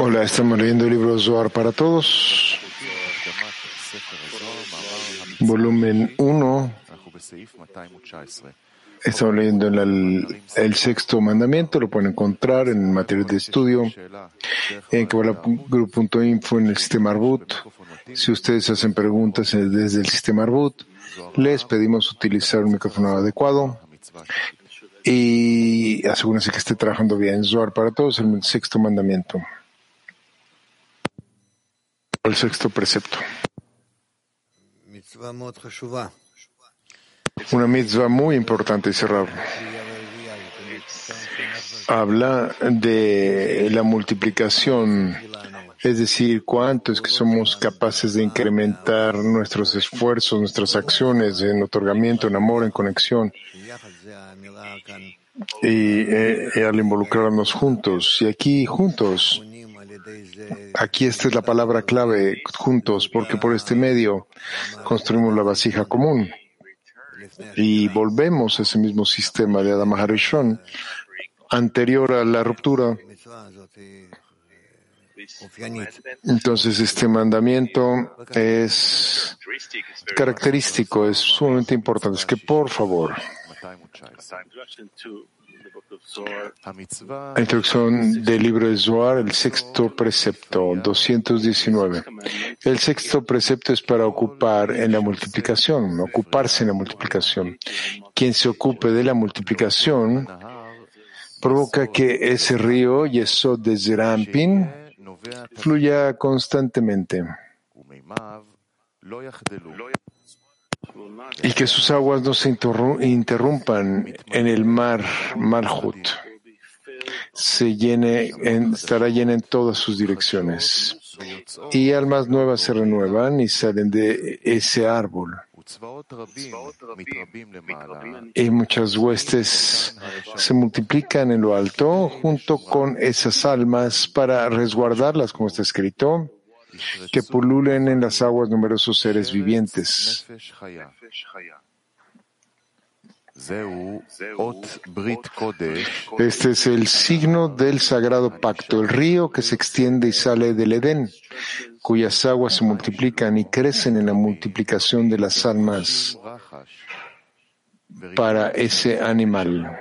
Hola, estamos leyendo el libro Zohar para todos, volumen 1. Estamos leyendo el, sexto mandamiento, lo pueden encontrar en material de estudio en Kabbalah.info en el sistema Arbut. Si ustedes hacen preguntas desde el sistema Arbut, les pedimos utilizar un micrófono adecuado y asegúrense que esté trabajando bien. Zohar para todos, el sexto mandamiento. El sexto precepto. Una mitzvah muy importante, cerrar. Habla de la multiplicación, es decir, cuánto es que somos capaces de incrementar nuestros esfuerzos, nuestras acciones en otorgamiento, en amor, en conexión. Y, eh, al involucrarnos juntos, y aquí juntos, aquí esta es la palabra clave, juntos, porque por este medio construimos la vasija común y volvemos a ese mismo sistema de Adam Harishon anterior a la ruptura. Entonces, este mandamiento es característico, es sumamente importante. Es que, por favor, la introducción del libro de Zohar, el sexto precepto, 219. El sexto precepto es para ocupar en la multiplicación, ocuparse en la multiplicación. Quien se ocupe de la multiplicación provoca que ese río, Yesod de Zerampin, fluya constantemente y que sus aguas no se interrumpan en el mar Malhut. Se llene, estará llena en todas sus direcciones. Y almas nuevas se renuevan y salen de ese árbol. Y muchas huestes se multiplican en lo alto junto con esas almas para resguardarlas, como está escrito que pululen en las aguas numerosos seres vivientes. Este es el signo del sagrado pacto, el río que se extiende y sale del Edén, cuyas aguas se multiplican y crecen en la multiplicación de las almas para ese animal.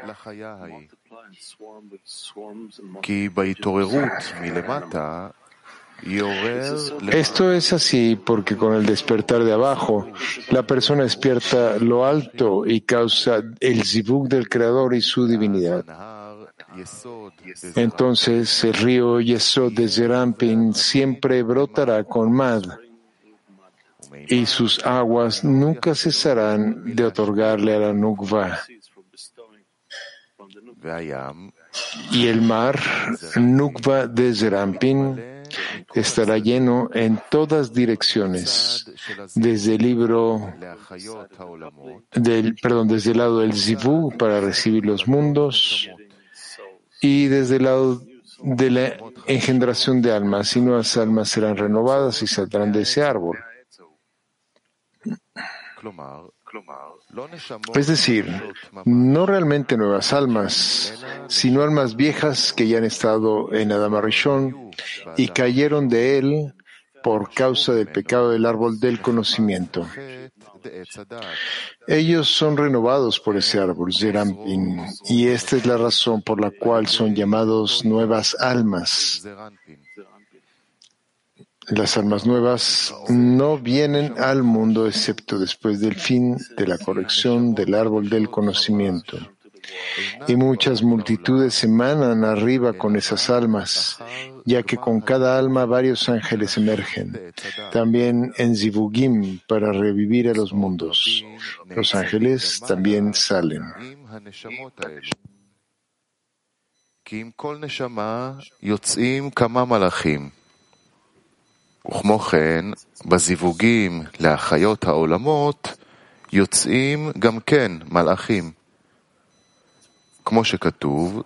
Esto es así porque con el despertar de abajo, la persona despierta lo alto y causa el zibuk del Creador y su divinidad. Entonces el río Yesod de Zerampin siempre brotará con Mad y sus aguas nunca cesarán de otorgarle a la Nukva. Y el mar, Nukva de Zerampin, estará lleno en todas direcciones, desde el libro del, perdón, desde el lado del Zivu para recibir los mundos y desde el lado de la engendración de almas, y nuevas almas serán renovadas y saldrán de ese árbol. Es decir, no realmente nuevas almas, sino almas viejas que ya han estado en Adama Rishon y cayeron de él por causa del pecado del árbol del conocimiento. Ellos son renovados por ese árbol, Zerampin, y esta es la razón por la cual son llamados nuevas almas. Las almas nuevas no vienen al mundo excepto después del fin de la corrección del árbol del conocimiento. Y muchas multitudes emanan arriba con esas almas, ya que con cada alma varios ángeles emergen. También en Zivugim para revivir a los mundos. Los ángeles también salen. וכמו כן, בזיווגים להחיות העולמות יוצאים גם כן מלאכים. כמו שכתוב,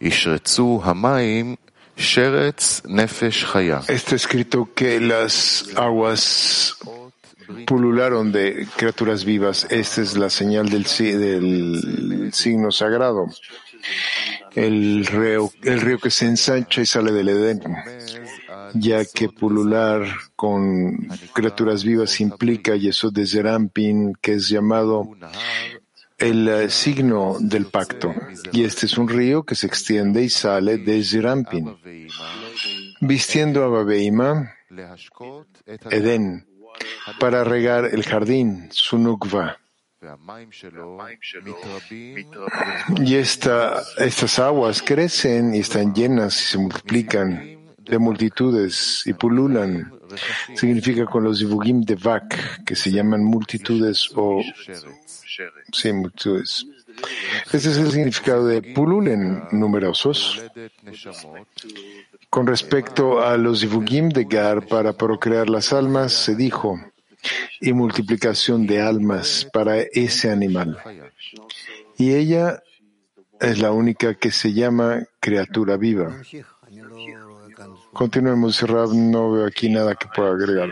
ישרצו המים שרץ נפש חיה. Está escrito que las aguas pulularon de criaturas vivas. Esta es la señal del, del signo sagrado. el río, el río que se ensancha y sale del Edén, ya que pulular con criaturas vivas implica Yesod de Zerampin, que es llamado el eh, signo del pacto. Y este es un río que se extiende y sale de Zerampin, vistiendo a Babeima, Edén, para regar el jardín, Sunukva. Y esta, estas aguas crecen y están llenas y se multiplican de multitudes y pululan. Significa con los divugim de Vak, que se llaman multitudes o sí, multitudes. Ese es el significado de pululen numerosos. Con respecto a los divugim de Gar para procrear las almas, se dijo, y multiplicación de almas para ese animal. Y ella es la única que se llama criatura viva. Continuemos, Rab, no veo aquí nada que pueda agregar.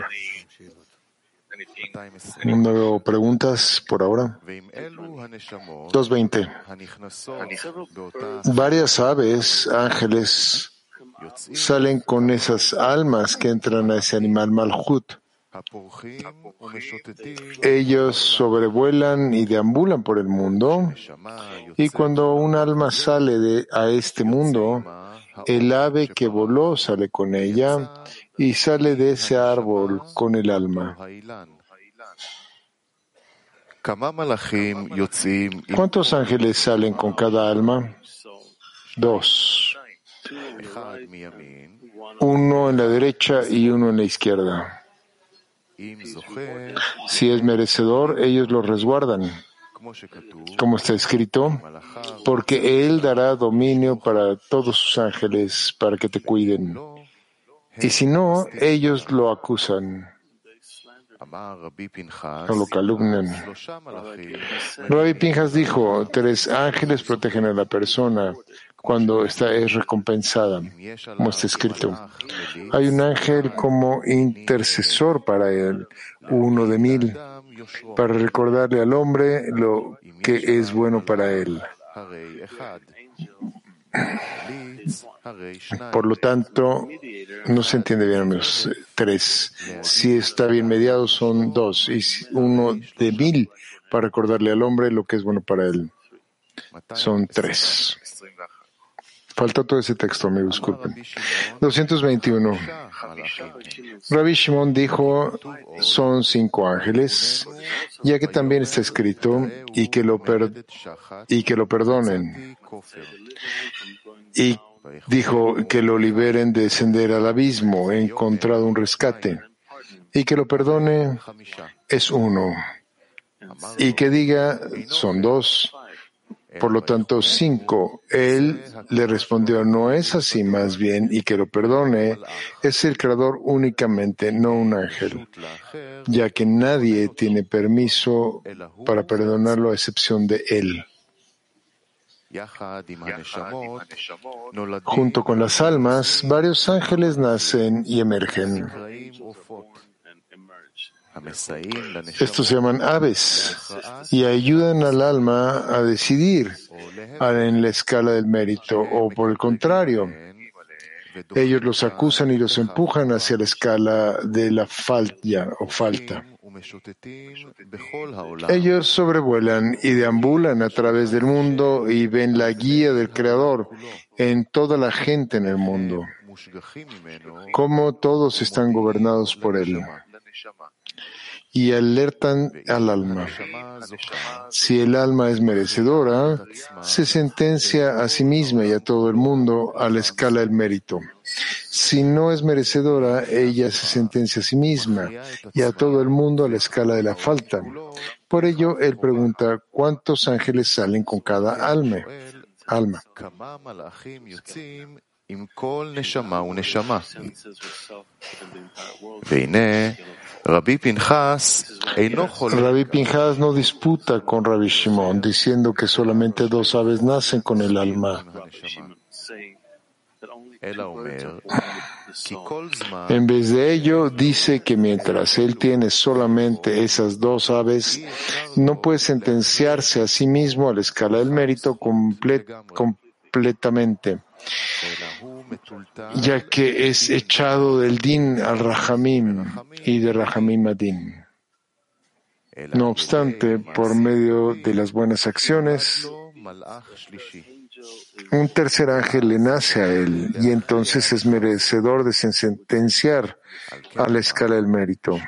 No veo preguntas por ahora. 2.20. Varias aves, ángeles, salen con esas almas que entran a ese animal malhut ellos sobrevuelan y deambulan por el mundo y cuando un alma sale de, a este mundo, el ave que voló sale con ella y sale de ese árbol con el alma. ¿Cuántos ángeles salen con cada alma? Dos. Uno en la derecha y uno en la izquierda. Si es merecedor, ellos lo resguardan, como está escrito, porque Él dará dominio para todos sus ángeles para que te cuiden. Y si no, ellos lo acusan. O lo calumnian. Rabbi Pinjas dijo, tres ángeles protegen a la persona cuando esta es recompensada, como está escrito. Hay un ángel como intercesor para él, uno de mil, para recordarle al hombre lo que es bueno para él. Por lo tanto, no se entiende bien, amigos. Tres. Si está bien mediado, son dos. Y uno de mil para recordarle al hombre lo que es bueno para él. Son tres. Falta todo ese texto, me disculpen. 221. Rabbi Shimon dijo, son cinco ángeles, ya que también está escrito, y que lo, y que lo perdonen. Y dijo que lo liberen de descender al abismo, he encontrado un rescate. Y que lo perdone es uno. Y que diga, son dos por lo tanto, cinco. Él le respondió, no es así más bien, y que lo perdone, es el creador únicamente, no un ángel, ya que nadie tiene permiso para perdonarlo a excepción de él. Junto con las almas, varios ángeles nacen y emergen. Estos se llaman aves y ayudan al alma a decidir en la escala del mérito o por el contrario. Ellos los acusan y los empujan hacia la escala de la falta o falta. Ellos sobrevuelan y deambulan a través del mundo y ven la guía del Creador en toda la gente en el mundo, como todos están gobernados por Él y alertan al alma. Si el alma es merecedora, se sentencia a sí misma y a todo el mundo a la escala del mérito. Si no es merecedora, ella se sentencia a sí misma y a todo el mundo a la escala de la falta. Por ello, él pregunta, ¿cuántos ángeles salen con cada alma? alma. Rabbi Pinjas no disputa con Rabbi Shimon diciendo que solamente dos aves nacen con el alma. En vez de ello, dice que mientras él tiene solamente esas dos aves, no puede sentenciarse a sí mismo a la escala del mérito completamente, ya que es echado del din al rahamim y de rahamim a din. No obstante, por medio de las buenas acciones, un tercer ángel le nace a él y entonces es merecedor de sentenciar a la escala del mérito.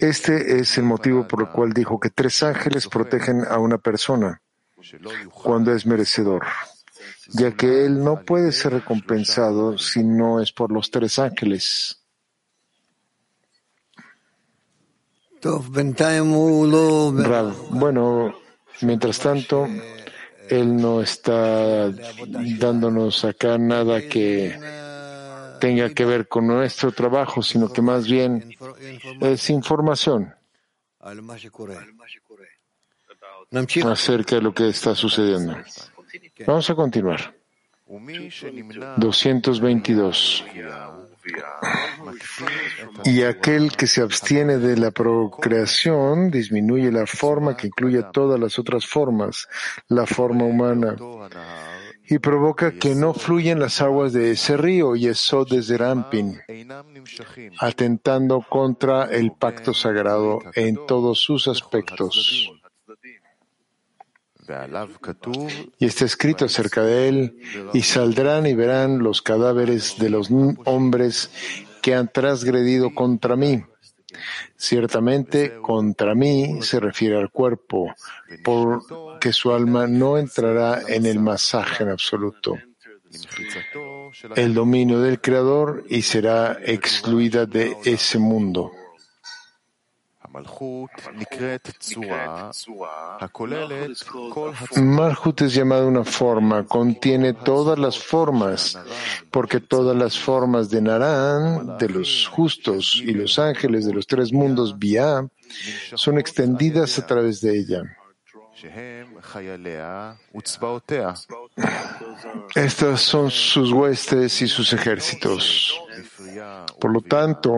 Este es el motivo por el cual dijo que tres ángeles protegen a una persona cuando es merecedor, ya que él no puede ser recompensado si no es por los tres ángeles. Bueno, mientras tanto, él no está dándonos acá nada que tenga que ver con nuestro trabajo, sino que más bien es información acerca de lo que está sucediendo. Vamos a continuar. 222. Y aquel que se abstiene de la procreación disminuye la forma que incluye todas las otras formas, la forma humana, y provoca que no fluyan las aguas de ese río, y eso desde Rampin, atentando contra el pacto sagrado en todos sus aspectos. Y está escrito acerca de él, y saldrán y verán los cadáveres de los hombres que han transgredido contra mí. Ciertamente, contra mí se refiere al cuerpo, porque su alma no entrará en el masaje en absoluto, el dominio del Creador, y será excluida de ese mundo. Malhut es llamada una forma, contiene todas las formas, porque todas las formas de Narán, de los justos y los ángeles de los tres mundos Bia, son extendidas a través de ella. Estas son sus huestes y sus ejércitos. Por lo tanto,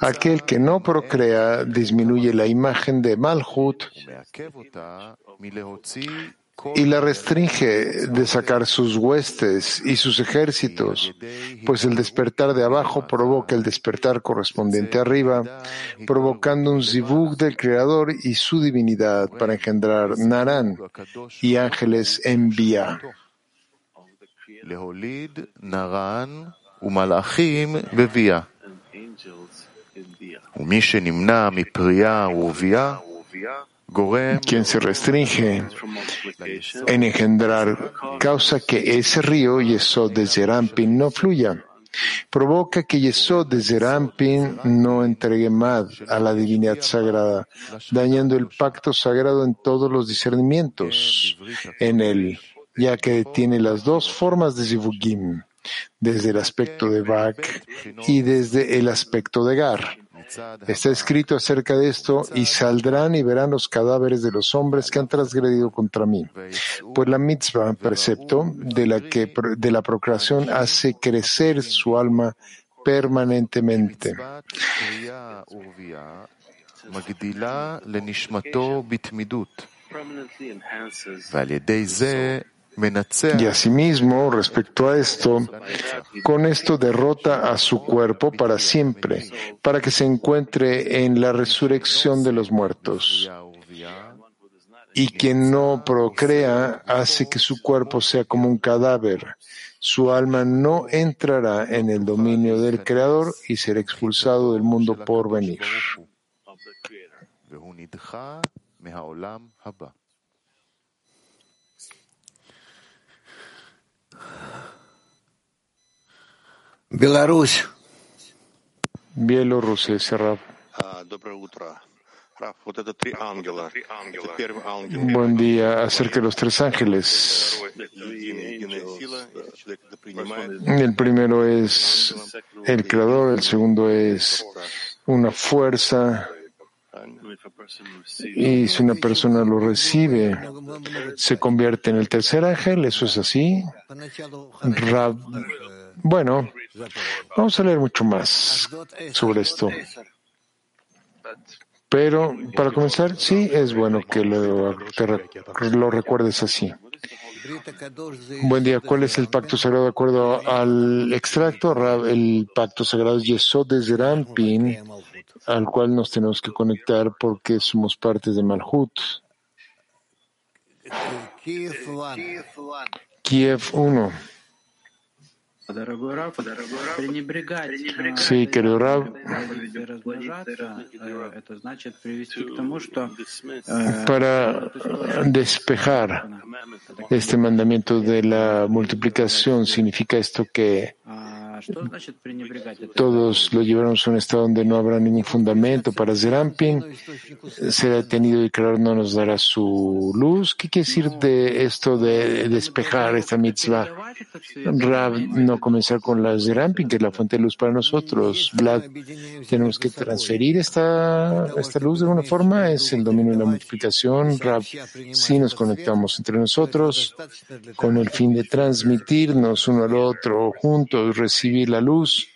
Aquel que no procrea disminuye la imagen de Malhut y la restringe de sacar sus huestes y sus ejércitos, pues el despertar de abajo provoca el despertar correspondiente arriba, provocando un zivug del Creador y su divinidad para engendrar Naran y ángeles en vía. Quien se restringe en engendrar causa que ese río Yesod de Zerampin no fluya. Provoca que Yesod de Zerampin no entregue más a la divinidad sagrada, dañando el pacto sagrado en todos los discernimientos en él, ya que tiene las dos formas de Zivugim desde el aspecto de Bak y desde el aspecto de Gar. Está escrito acerca de esto, y saldrán y verán los cadáveres de los hombres que han transgredido contra mí. Pues la mitzvah, precepto, de la que de la procreación hace crecer su alma permanentemente. Y asimismo, respecto a esto, con esto derrota a su cuerpo para siempre, para que se encuentre en la resurrección de los muertos. Y quien no procrea hace que su cuerpo sea como un cadáver. Su alma no entrará en el dominio del Creador y será expulsado del mundo por venir. Беларусь. Bielorrusia, Rab. Buen día. Acerca de los tres ángeles. El primero es el creador, el segundo es una fuerza. y si una persona lo recibe, se convierte en el tercer ángel, ¿eso es así? Rab, bueno, vamos a leer mucho más sobre esto. Pero para comenzar, sí es bueno que lo, lo recuerdes así. Buen día. ¿Cuál es el pacto sagrado de acuerdo al extracto? El pacto sagrado es Yesod de Zerampin, al cual nos tenemos que conectar porque somos parte de Malhut. Kiev 1. Sí, querido Rab. Para despejar este mandamiento de la multiplicación, significa esto que todos lo llevaron a un estado donde no habrá ningún fundamento para Zerampin. Será detenido y Creador no nos dará su luz. ¿Qué quiere decir de esto de despejar esta mitzvah? Rab, no comenzar con la Zerampin, que es la fuente de luz para nosotros. Vlad, tenemos que transferir esta, esta luz de alguna forma. Es el dominio de la multiplicación. Rab, si nos conectamos entre nosotros con el fin de transmitirnos uno al otro juntos, recibir la luz,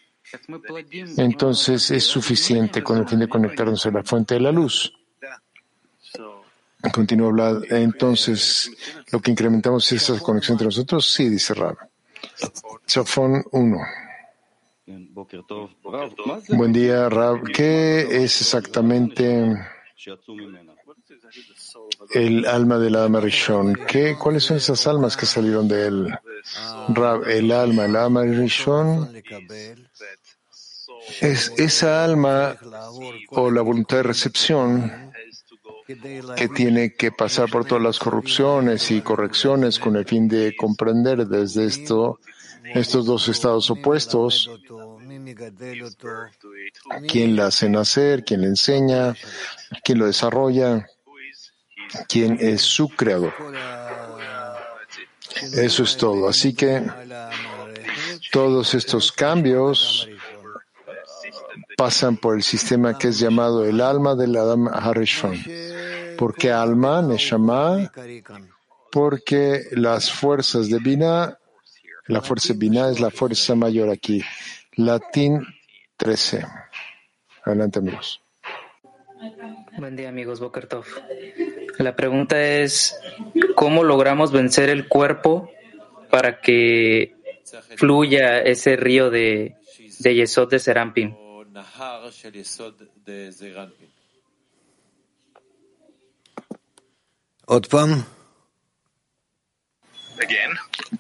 entonces es suficiente con el fin de conectarnos a la fuente de la luz. Continúa hablar. Entonces, lo que incrementamos es esa conexión entre nosotros. Sí, dice Rab. Chafón 1. Buen día, Rab. ¿Qué es exactamente el alma de la Rishon? ¿Qué, ¿Cuáles son esas almas que salieron de él? Rab, el alma, el alma Rishon, es esa alma o la voluntad de recepción que tiene que pasar por todas las corrupciones y correcciones con el fin de comprender desde esto estos dos estados opuestos, quién la hace nacer, quién le enseña, quién lo desarrolla, quién es su creador. Eso es todo. Así que todos estos cambios pasan por el sistema que es llamado el alma del Adam Harishon. ¿Por qué alma, Neshama? Porque las fuerzas de Bina, la fuerza Bina es la fuerza mayor aquí. Latín 13. Adelante, amigos. Buen día, amigos. Boker La pregunta es, ¿cómo logramos vencer el cuerpo para que fluya ese río de, de Yesod de Serampim?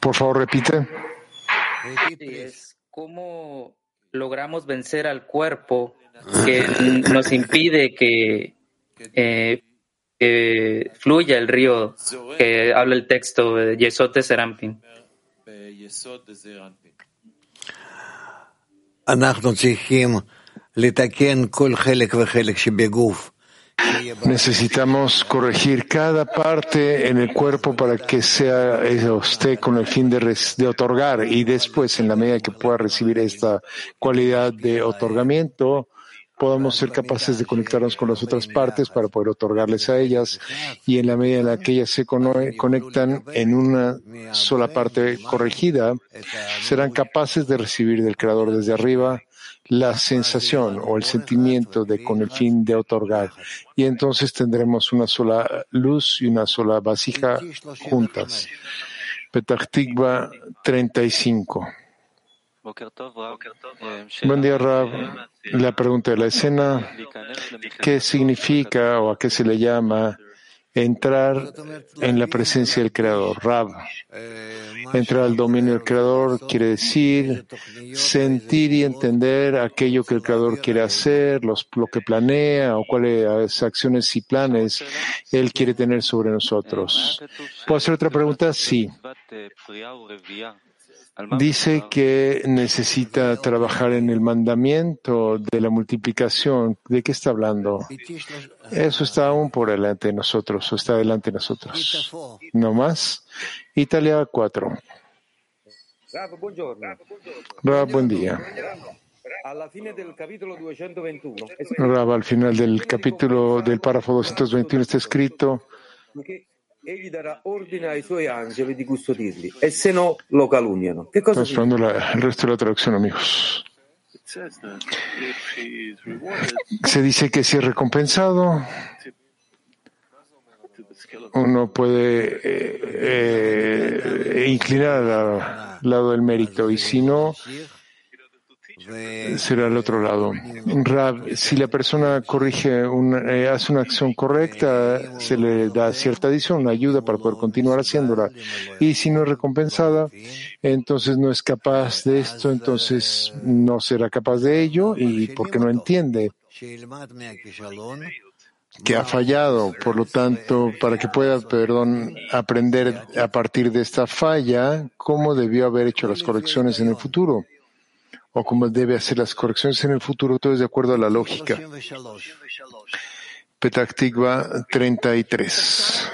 Por favor, repite. ¿Cómo logramos vencer al cuerpo que nos impide que, eh, que fluya el río que habla el texto de Yesod Serampin. Necesitamos corregir cada parte en el cuerpo para que sea eh, usted con el fin de, otorgar y después, en la medida que pueda recibir esta cualidad de otorgamiento, podamos ser capaces de conectarnos con las otras partes para poder otorgarles a ellas y en la medida en la que ellas se conectan en una sola parte corregida, serán capaces de recibir del Creador desde arriba la sensación o el sentimiento de con el fin de otorgar. Y entonces tendremos una sola luz y una sola vasija juntas. Petah 35. Buen día, Rab. La pregunta de la escena, ¿qué significa o a qué se le llama entrar en la presencia del Creador? Rab. Entrar al dominio del Creador quiere decir sentir y entender aquello que el Creador quiere hacer, los, lo que planea o cuáles acciones y planes Él quiere tener sobre nosotros. ¿Puedo hacer otra pregunta? Sí dice que necesita trabajar en el mandamiento de la multiplicación. ¿De qué está hablando? Eso está aún por delante de nosotros, o está delante de nosotros. ¿No más? Italia 4. Rab, buen día. Rab, al final del capítulo del párrafo 221 está escrito e cosa Estamos la, el resto de la traducción, amigos. Se dice que si es recompensado, uno puede eh, eh, inclinar al lado del mérito y si no, será al otro lado. Rab, si la persona corrige, una, eh, hace una acción correcta, se le da cierta adición, una ayuda para poder continuar haciéndola. Y si no es recompensada, entonces no es capaz de esto, entonces no será capaz de ello y porque no entiende que ha fallado. Por lo tanto, para que pueda, perdón, aprender a partir de esta falla, cómo debió haber hecho las correcciones en el futuro o cómo debe hacer las correcciones en el futuro, todo es de acuerdo a la lógica. Petaktigva 33.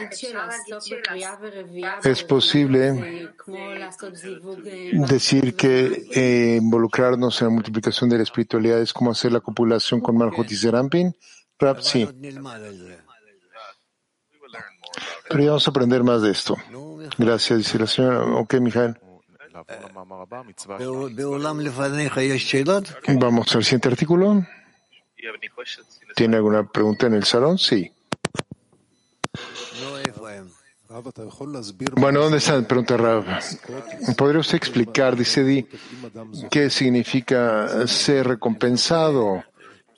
Es posible decir que eh, involucrarnos en la multiplicación de la espiritualidad es como hacer la copulación con Malhut y Serampin. Rap, sí. Pero ya vamos a aprender más de esto. Gracias, dice la señora. Ok, Mijael. Vamos al siguiente artículo. ¿Tiene alguna pregunta en el salón? Sí. Bueno, ¿dónde está? Pregunta Rav. ¿Podría usted explicar, dice Di, qué significa ser recompensado?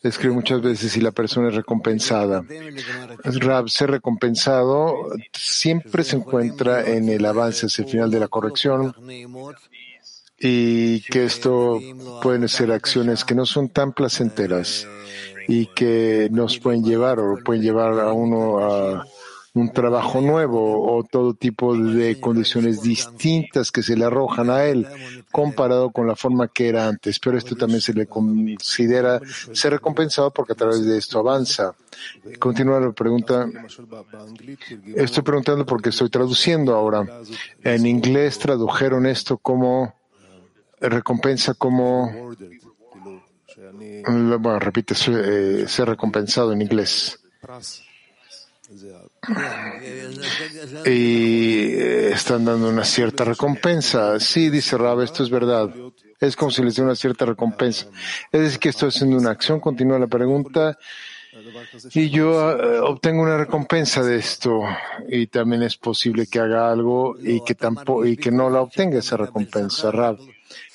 Escribe muchas veces si la persona es recompensada. Ser recompensado siempre se encuentra en el avance hacia el final de la corrección y que esto pueden ser acciones que no son tan placenteras y que nos pueden llevar o pueden llevar a uno a un trabajo nuevo o todo tipo de condiciones distintas que se le arrojan a él comparado con la forma que era antes. Pero esto también se le considera ser recompensado porque a través de esto avanza. Continúa la pregunta. Estoy preguntando porque estoy traduciendo ahora. En inglés tradujeron esto como recompensa como bueno, repite, eh, ser recompensado en inglés. Y eh, están dando una cierta recompensa. Sí, dice Rab, esto es verdad. Es como si les diera una cierta recompensa. Es decir, que estoy haciendo una acción, continúa la pregunta, y yo eh, obtengo una recompensa de esto. Y también es posible que haga algo y que tampoco, y que no la obtenga esa recompensa, Rab.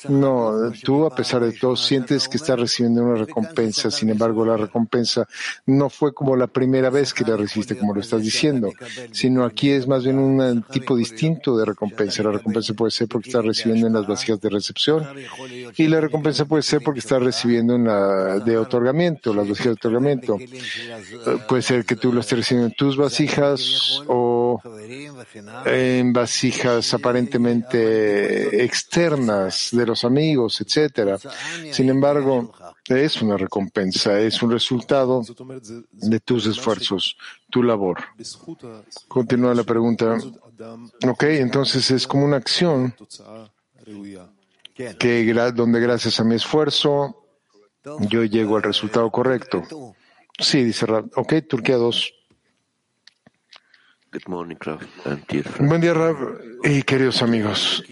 No, tú a pesar de todo sientes que estás recibiendo una recompensa, sin embargo la recompensa no fue como la primera vez que la recibiste, como lo estás diciendo, sino aquí es más bien un tipo distinto de recompensa. La recompensa puede ser porque estás recibiendo en las vasijas de recepción y la recompensa puede ser porque estás recibiendo en la de otorgamiento, las vasijas de otorgamiento. Eh, puede ser que tú lo estés recibiendo en tus vasijas o en vasijas aparentemente externas de los amigos, etcétera. Sin embargo, es una recompensa, es un resultado de tus esfuerzos, tu labor. Continúa la pregunta. Ok, entonces es como una acción que donde gracias a mi esfuerzo yo llego al resultado correcto. Sí, dice Rab. Ok, Turquía 2. Buen día, Rab y queridos amigos.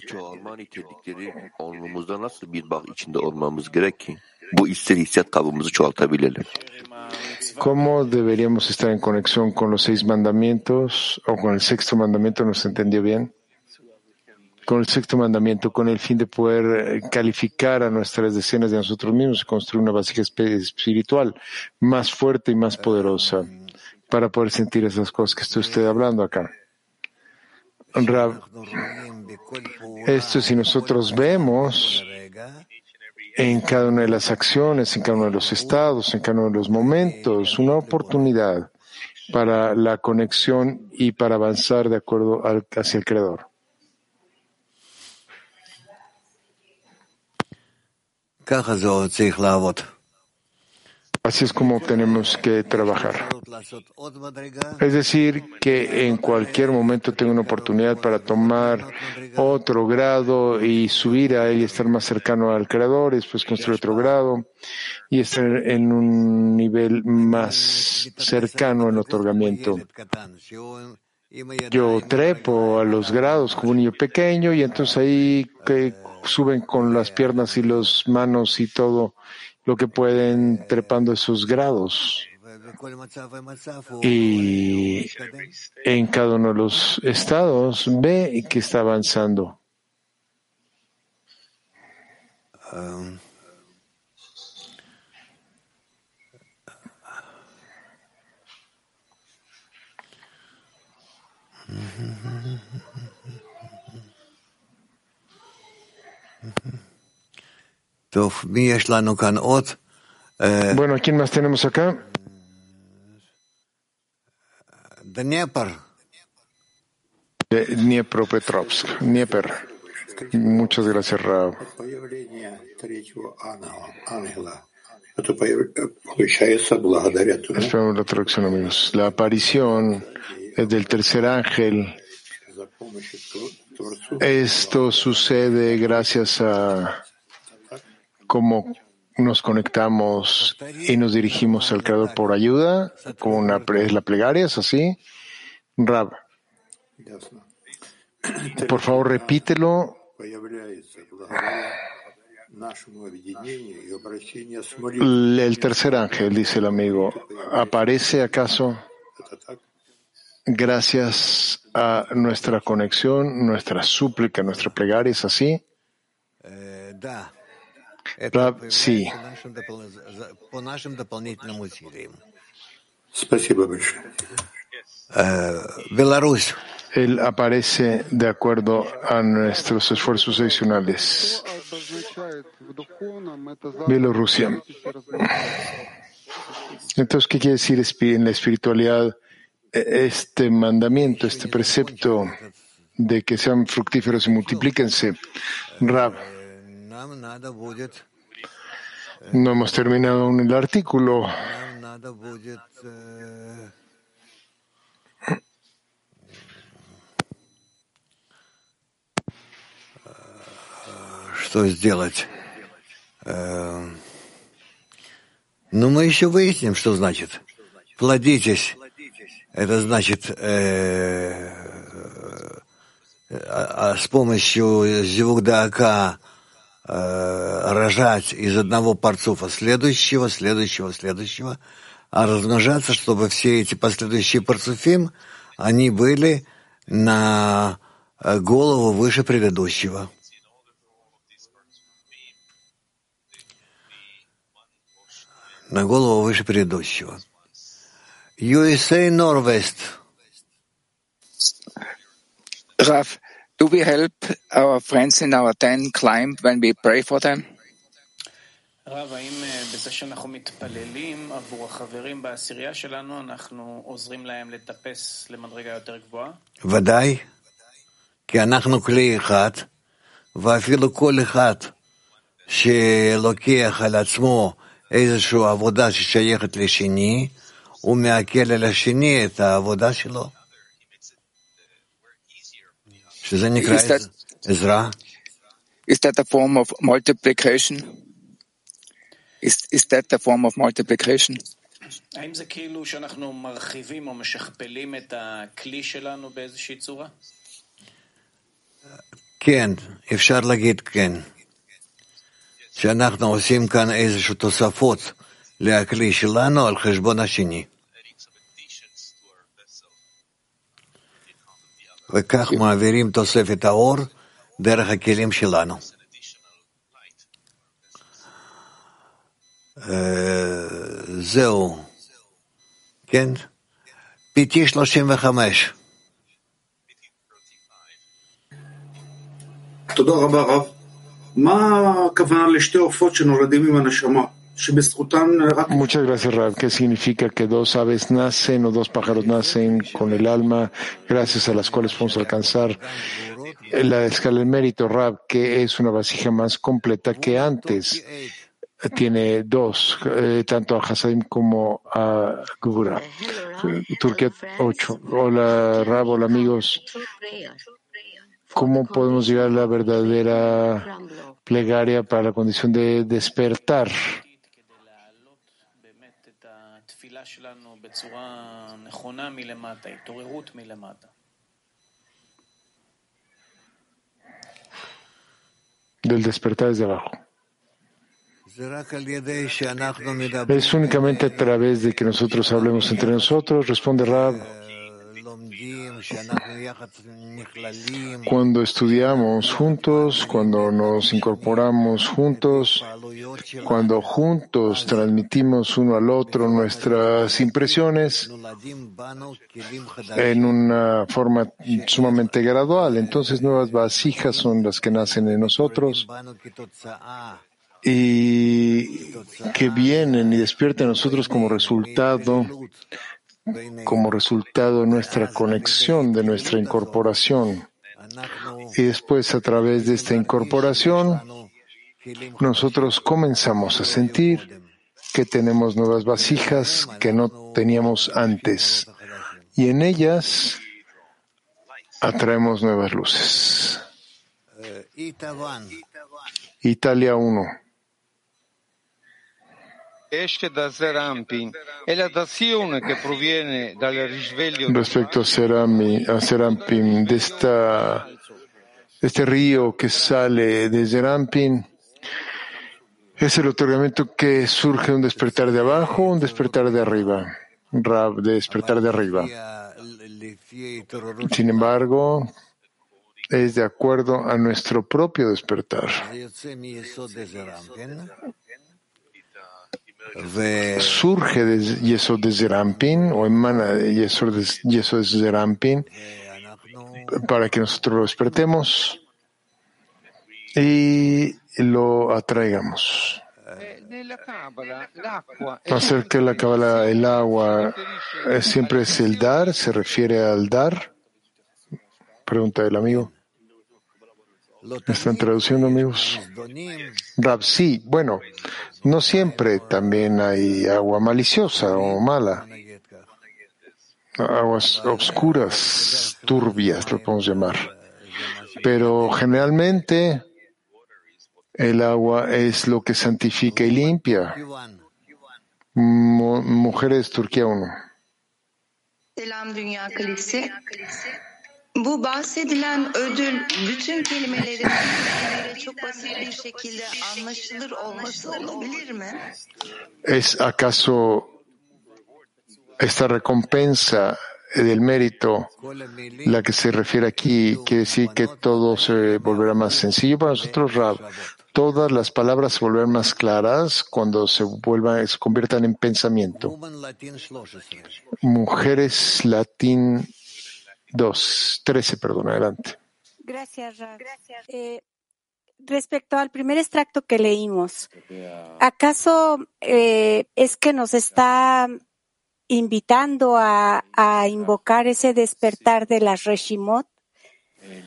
¿Cómo deberíamos estar en conexión con los seis mandamientos o con el sexto mandamiento? ¿Nos entendió bien? Con el sexto mandamiento, con el fin de poder calificar a nuestras decenas de nosotros mismos y construir una base espiritual más fuerte y más poderosa para poder sentir esas cosas que está usted hablando acá. esto si nosotros vemos en cada una de las acciones, en cada uno de los estados, en cada uno de los momentos, una oportunidad para la conexión y para avanzar de acuerdo hacia el Creador. Así es como tenemos que trabajar. Es decir, que en cualquier momento tengo una oportunidad para tomar otro grado y subir a él y estar más cercano al Creador, y después construir otro grado y estar en un nivel más cercano al otorgamiento. Yo trepo a los grados como un niño pequeño y entonces ahí que suben con las piernas y las manos y todo lo que pueden trepando esos grados. y en cada uno de los estados ve que está avanzando. Um, Bueno, ¿quién más tenemos acá? Dnieper. De Dniepropetrovsk, Dnieper. Muchas gracias, Rab. Esperamos la traducción, amigos. La aparición del tercer ángel. Esto sucede gracias a cómo nos conectamos y nos dirigimos al Creador por ayuda, como una, es la plegaria, ¿es así? Rab, por favor repítelo. El tercer ángel, dice el amigo, ¿aparece acaso gracias a nuestra conexión, nuestra súplica, nuestra plegaria? ¿Es así? Rab, sí. Belarus. Él aparece de acuerdo a nuestros esfuerzos adicionales. Bielorrusia. Entonces, ¿qué quiere decir en la espiritualidad este mandamiento, este precepto de que sean fructíferos y multiplíquense? Rab. No hemos terminado aún el artículo. Что сделать? Ну, мы еще выясним, что значит. Плодитесь. Это значит с помощью зивугдака рожать из одного парцуфа следующего, следующего, следующего, а размножаться, чтобы все эти последующие парцуфим, они были на голову выше предыдущего. На голову выше предыдущего. USA Norwest. Raf, do we help our friends in our ten climb when we pray for them? רב, האם בזה שאנחנו מתפללים עבור החברים בעשירייה שלנו, אנחנו עוזרים להם לטפס למדרגה יותר גבוהה? ודאי, כי אנחנו כלי אחד, ואפילו כל אחד שלוקח על עצמו איזושהי עבודה ששייכת לשני, הוא מעכל על השני את העבודה שלו. Is that-. Is that a form of multiplication? Is, is that the form of multiplication? האם זה כאילו שאנחנו מרחיבים או משכפלים את הכלי שלנו באיזושהי צורה? כן, אפשר להגיד כן. שאנחנו עושים כאן איזשהו תוספות לכלי שלנו על חשבון השני. וכך מעבירים תוספת האור דרך הכלים שלנו. אה, זהו, כן? PT 35. תודה רבה רב. מה הכוונה לשתי עופות שנולדים עם הנשמה, Muchas gracias, Rab. ¿Qué significa que dos aves nacen o dos pájaros nacen con el alma, gracias a las cuales podemos alcanzar la escala del mérito, Rab, que es una vasija más completa que antes? Tiene dos, eh, tanto a Hasadim como a Gura. Turquía 8. Hola, Rab, hola, amigos. ¿Cómo podemos llegar a la verdadera plegaria para la condición de despertar? בצורה נכונה מלמטה, התעוררות מלמטה. Del despertar desde abajo. Es únicamente a través de que nosotros hablemos entre nosotros, responde Rab. Cuando estudiamos juntos, cuando nos incorporamos juntos, cuando juntos transmitimos uno al otro nuestras impresiones en una forma sumamente gradual, entonces nuevas vasijas son las que nacen en nosotros y que vienen y despiertan a nosotros como resultado como resultado de nuestra conexión, de nuestra incorporación. Y después, a través de esta incorporación, nosotros comenzamos a sentir que tenemos nuevas vasijas que no teníamos antes. Y en ellas atraemos nuevas luces. Italia 1. esce da Serampin è la dazione che proviene dal risveglio Respecto a, Serami, a Serampin, de esta, este río que sale de Serampin, es el otorgamiento que surge un despertar de abajo, un despertar de arriba, Rab, de despertar de arriba. Sin embargo, es de acuerdo a nuestro propio despertar. Surge de Yesod de Zerampin o emana de Yesod de, para que nosotros lo despertemos y lo atraigamos. Acerca de la Kabbalah, el agua eh, siempre es el dar, se refiere al dar. Pregunta del amigo. ¿Están traduciendo, amigos? Rab, sí, bueno, no siempre también hay agua maliciosa o mala. Aguas oscuras, turbias, lo podemos llamar. Pero generalmente el agua es lo que santifica y limpia. mujeres Turquía 1. Selam Dünya Kalesi. Bu bahsedilen ödül bütün kelimelerin çok basit bir şekilde anlaşılır olması olabilir mi? ¿Es acaso esta recompensa del mérito, la que se refiere aquí, quiere decir que todo se volverá más sencillo para nosotros, Rab? Todas las palabras se volverán más claras cuando se vuelvan, se conviertan en pensamiento. Mujeres latín 2, 13, perdón, adelante. Gracias, Rab. Eh, respecto al primer extracto que leímos, ¿acaso eh, es que nos está invitando a, a, invocar ese despertar de las Reshimot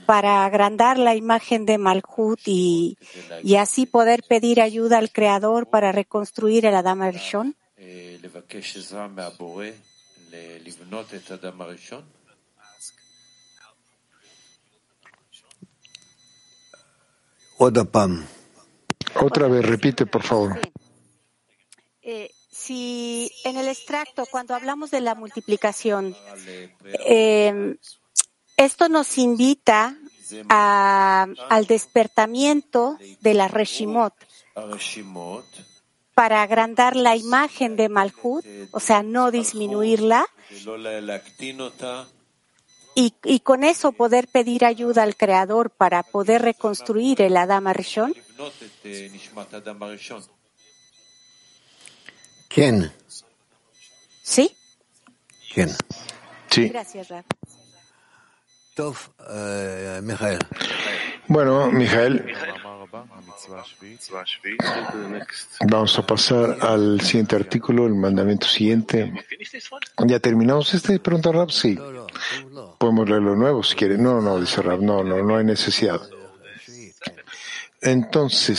para agrandar la imagen de Malhut y, y así poder pedir ayuda al Creador para reconstruir el Adam Rishon? Otra vez, repite, por favor. Eh, si en el extracto, cuando hablamos de la multiplicación, eh, esto nos invita a, al despertamiento de la Reshimot para agrandar la imagen de Malhut, o sea, no disminuirla, y, y, con eso poder pedir ayuda al Creador para poder reconstruir el Adam Rishon? ¿Quién? ¿Sí? ¿Quién? Sí. Gracias, Rab. Bueno, Mijael, vamos a pasar al siguiente artículo, el mandamiento siguiente. ¿Ya terminamos este? Pregunta Rab, sí. Podemos leerlo nuevo si quiere. No, no, dice Rab, no, no, no hay necesidad. Entonces,